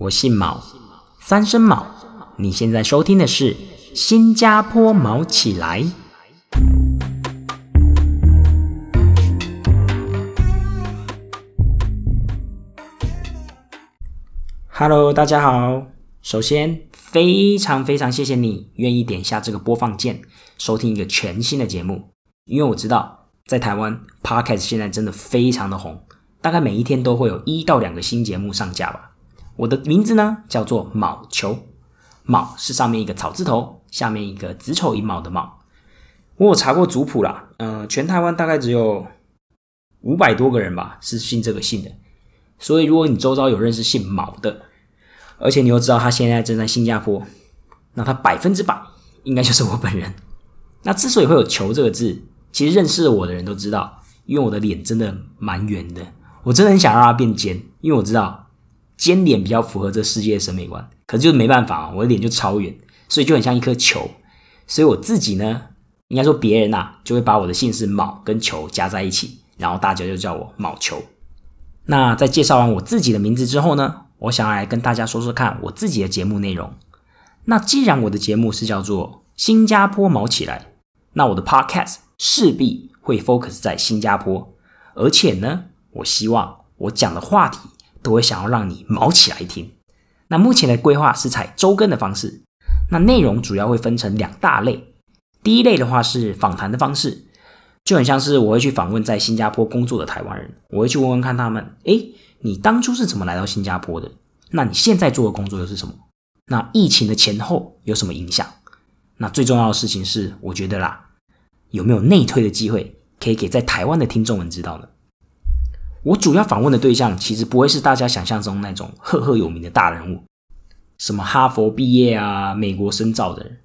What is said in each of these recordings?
我姓毛，三声毛。你现在收听的是《新加坡毛起来》。Hello，大家好。首先，非常非常谢谢你愿意点下这个播放键，收听一个全新的节目。因为我知道，在台湾，Podcast 现在真的非常的红，大概每一天都会有一到两个新节目上架吧。我的名字呢叫做卯球，卯是上面一个草字头，下面一个子丑寅卯的卯。我有查过族谱啦，嗯，全台湾大概只有五百多个人吧是姓这个姓的。所以如果你周遭有认识姓卯的，而且你又知道他现在正在新加坡，那他百分之百应该就是我本人。那之所以会有“球”这个字，其实认识我的人都知道，因为我的脸真的蛮圆的，我真的很想让它变尖，因为我知道。尖脸比较符合这世界的审美观，可是就是没办法啊，我的脸就超圆，所以就很像一颗球。所以我自己呢，应该说别人呐，就会把我的姓氏卯跟球加在一起，然后大家就叫我卯球。那在介绍完我自己的名字之后呢，我想要来跟大家说说看我自己的节目内容。那既然我的节目是叫做新加坡卯起来，那我的 Podcast 势必会 focus 在新加坡，而且呢，我希望我讲的话题。都会想要让你毛起来听。那目前的规划是采周更的方式。那内容主要会分成两大类。第一类的话是访谈的方式，就很像是我会去访问在新加坡工作的台湾人，我会去问问看他们：诶，你当初是怎么来到新加坡的？那你现在做的工作又是什么？那疫情的前后有什么影响？那最重要的事情是，我觉得啦，有没有内推的机会可以给在台湾的听众们知道呢？我主要访问的对象其实不会是大家想象中那种赫赫有名的大人物，什么哈佛毕业啊、美国深造的人，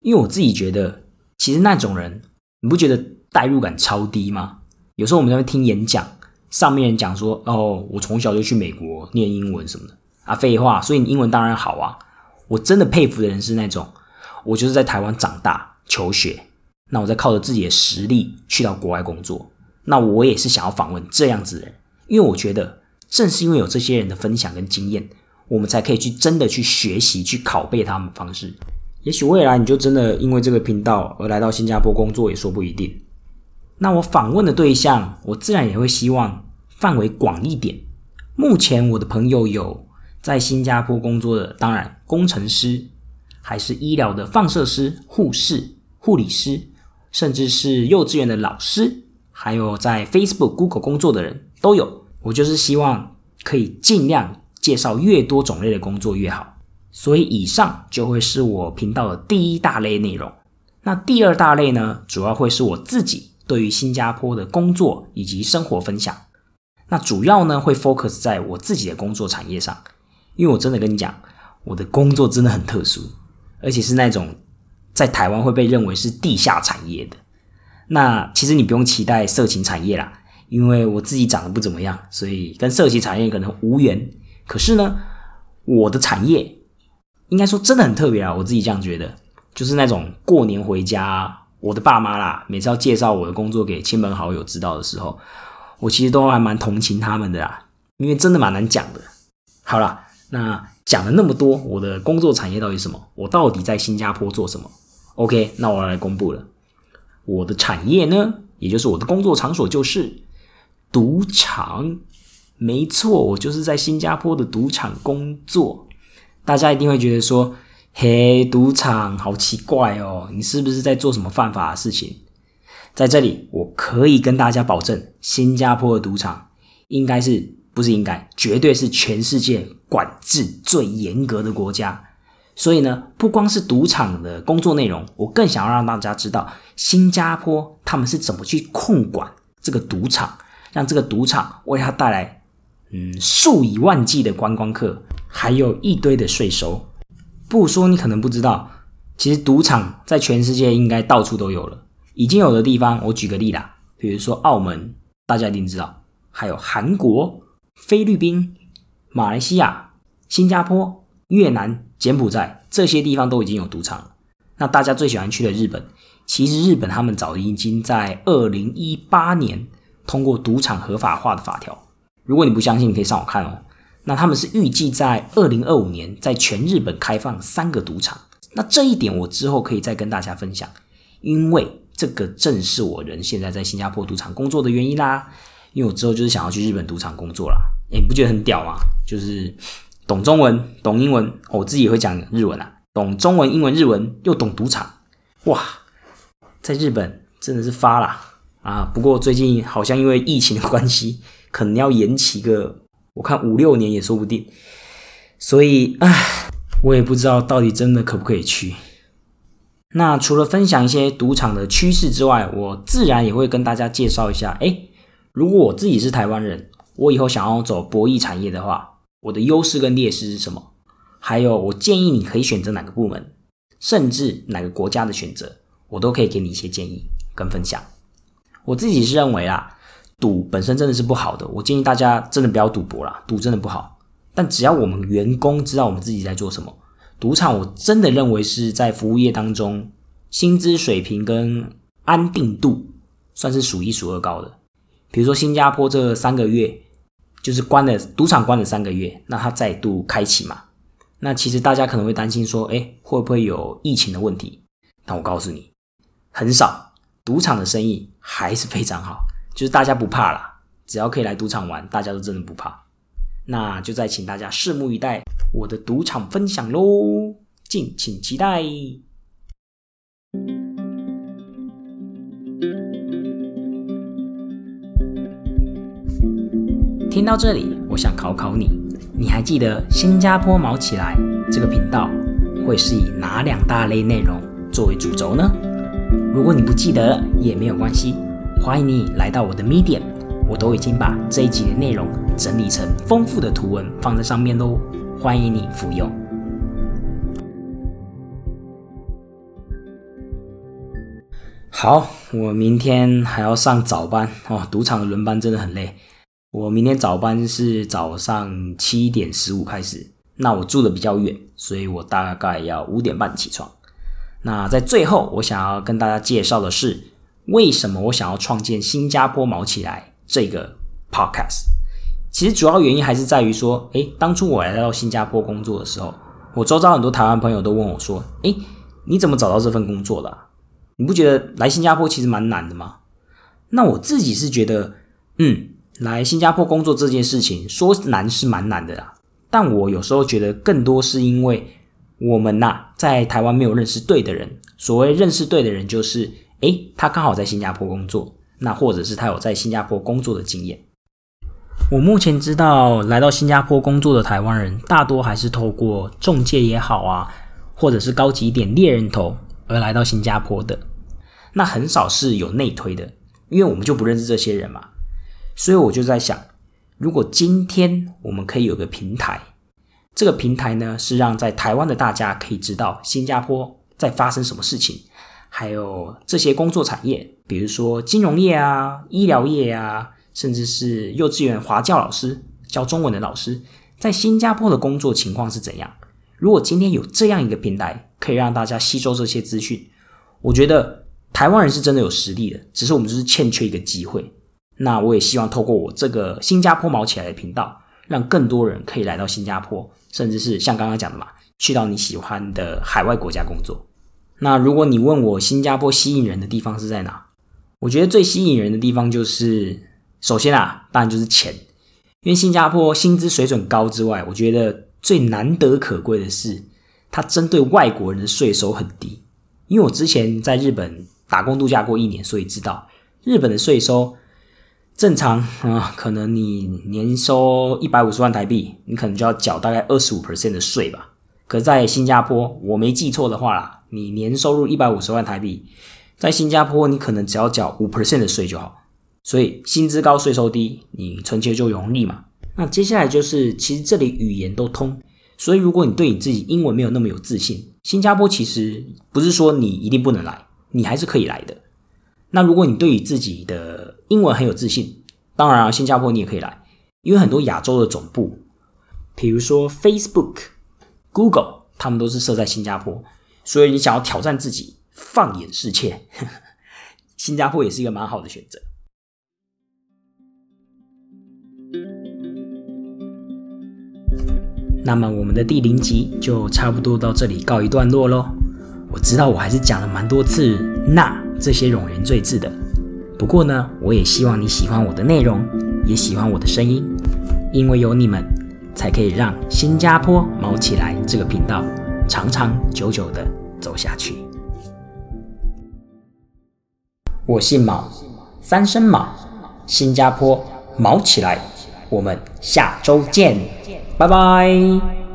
因为我自己觉得，其实那种人，你不觉得代入感超低吗？有时候我们在那听演讲，上面人讲说：“哦，我从小就去美国念英文什么的啊，废话，所以你英文当然好啊。”我真的佩服的人是那种，我就是在台湾长大求学，那我在靠着自己的实力去到国外工作。那我也是想要访问这样子的人，因为我觉得正是因为有这些人的分享跟经验，我们才可以去真的去学习、去拷贝他们方式。也许未来你就真的因为这个频道而来到新加坡工作，也说不一定。那我访问的对象，我自然也会希望范围广一点。目前我的朋友有在新加坡工作的，当然工程师，还是医疗的放射师、护士、护理师，甚至是幼稚园的老师。还有在 Facebook、Google 工作的人都有，我就是希望可以尽量介绍越多种类的工作越好。所以以上就会是我频道的第一大类内容。那第二大类呢，主要会是我自己对于新加坡的工作以及生活分享。那主要呢会 focus 在我自己的工作产业上，因为我真的跟你讲，我的工作真的很特殊，而且是那种在台湾会被认为是地下产业的。那其实你不用期待色情产业啦，因为我自己长得不怎么样，所以跟色情产业可能无缘。可是呢，我的产业应该说真的很特别啊，我自己这样觉得，就是那种过年回家，我的爸妈啦，每次要介绍我的工作给亲朋好友知道的时候，我其实都还蛮同情他们的啦，因为真的蛮难讲的。好了，那讲了那么多，我的工作产业到底什么？我到底在新加坡做什么？OK，那我要来公布了。我的产业呢，也就是我的工作场所，就是赌场。没错，我就是在新加坡的赌场工作。大家一定会觉得说：“嘿，赌场好奇怪哦，你是不是在做什么犯法的事情？”在这里，我可以跟大家保证，新加坡的赌场应该是不是应该，绝对是全世界管制最严格的国家。所以呢，不光是赌场的工作内容，我更想要让大家知道新加坡他们是怎么去控管这个赌场，让这个赌场为他带来嗯数以万计的观光客，还有一堆的税收。不说你可能不知道，其实赌场在全世界应该到处都有了，已经有的地方，我举个例啦，比如说澳门，大家一定知道，还有韩国、菲律宾、马来西亚、新加坡、越南。柬埔寨这些地方都已经有赌场了。那大家最喜欢去的日本，其实日本他们早已经在二零一八年通过赌场合法化的法条。如果你不相信，你可以上网看哦。那他们是预计在二零二五年在全日本开放三个赌场。那这一点我之后可以再跟大家分享，因为这个正是我人现在在新加坡赌场工作的原因啦。因为我之后就是想要去日本赌场工作啦。诶，你不觉得很屌吗？就是懂中文、懂英文，我自己也会讲日文啊，懂中文、英文、日文又懂赌场，哇，在日本真的是发啦啊！不过最近好像因为疫情的关系，可能要延期个。我看五六年也说不定，所以唉，我也不知道到底真的可不可以去。那除了分享一些赌场的趋势之外，我自然也会跟大家介绍一下。哎，如果我自己是台湾人，我以后想要走博弈产业的话，我的优势跟劣势是什么？还有，我建议你可以选择哪个部门，甚至哪个国家的选择，我都可以给你一些建议跟分享。我自己是认为啊。赌本身真的是不好的，我建议大家真的不要赌博啦，赌真的不好。但只要我们员工知道我们自己在做什么，赌场我真的认为是在服务业当中薪资水平跟安定度算是数一数二高的。比如说新加坡这三个月就是关了赌场关了三个月，那它再度开启嘛？那其实大家可能会担心说，哎，会不会有疫情的问题？但我告诉你，很少，赌场的生意还是非常好。就是大家不怕啦，只要可以来赌场玩，大家都真的不怕。那就再请大家拭目以待我的赌场分享喽，敬请期待。听到这里，我想考考你，你还记得新加坡毛起来这个频道会是以哪两大类内容作为主轴呢？如果你不记得也没有关系。欢迎你来到我的 Medium，我都已经把这一集的内容整理成丰富的图文放在上面喽，欢迎你服用。好，我明天还要上早班哦，赌场的轮班真的很累。我明天早班是早上七点十五开始，那我住的比较远，所以我大概要五点半起床。那在最后，我想要跟大家介绍的是。为什么我想要创建新加坡毛起来这个 podcast？其实主要原因还是在于说，诶，当初我来到新加坡工作的时候，我周遭很多台湾朋友都问我说，诶，你怎么找到这份工作的？你不觉得来新加坡其实蛮难的吗？那我自己是觉得，嗯，来新加坡工作这件事情说难是蛮难的啦，但我有时候觉得更多是因为我们呐在台湾没有认识对的人。所谓认识对的人，就是。诶，他刚好在新加坡工作，那或者是他有在新加坡工作的经验。我目前知道来到新加坡工作的台湾人，大多还是透过中介也好啊，或者是高级一点猎人头而来到新加坡的。那很少是有内推的，因为我们就不认识这些人嘛。所以我就在想，如果今天我们可以有个平台，这个平台呢是让在台湾的大家可以知道新加坡在发生什么事情。还有这些工作产业，比如说金融业啊、医疗业啊，甚至是幼稚园华教老师教中文的老师，在新加坡的工作情况是怎样？如果今天有这样一个平台，可以让大家吸收这些资讯，我觉得台湾人是真的有实力的，只是我们就是欠缺一个机会。那我也希望透过我这个新加坡毛起来的频道，让更多人可以来到新加坡，甚至是像刚刚讲的嘛，去到你喜欢的海外国家工作。那如果你问我新加坡吸引人的地方是在哪？我觉得最吸引人的地方就是，首先啊，当然就是钱，因为新加坡薪资水准高之外，我觉得最难得可贵的是，它针对外国人的税收很低。因为我之前在日本打工度假过一年，所以知道日本的税收正常啊，可能你年收一百五十万台币，你可能就要缴大概二十五 percent 的税吧。可在新加坡，我没记错的话啦。你年收入一百五十万台币，在新加坡你可能只要缴五 percent 的税就好，所以薪资高税收低，你存钱就容易嘛。那接下来就是，其实这里语言都通，所以如果你对你自己英文没有那么有自信，新加坡其实不是说你一定不能来，你还是可以来的。那如果你对于自己的英文很有自信，当然啊，新加坡你也可以来，因为很多亚洲的总部，比如说 Facebook、Google，他们都是设在新加坡。所以你想要挑战自己，放眼世界，新加坡也是一个蛮好的选择。那么我们的第零集就差不多到这里告一段落喽。我知道我还是讲了蛮多次“那”这些冗言赘字的，不过呢，我也希望你喜欢我的内容，也喜欢我的声音，因为有你们，才可以让新加坡毛起来这个频道长长久久的走下去。我姓毛，三声毛，新加坡毛起来，我们下周见，拜拜。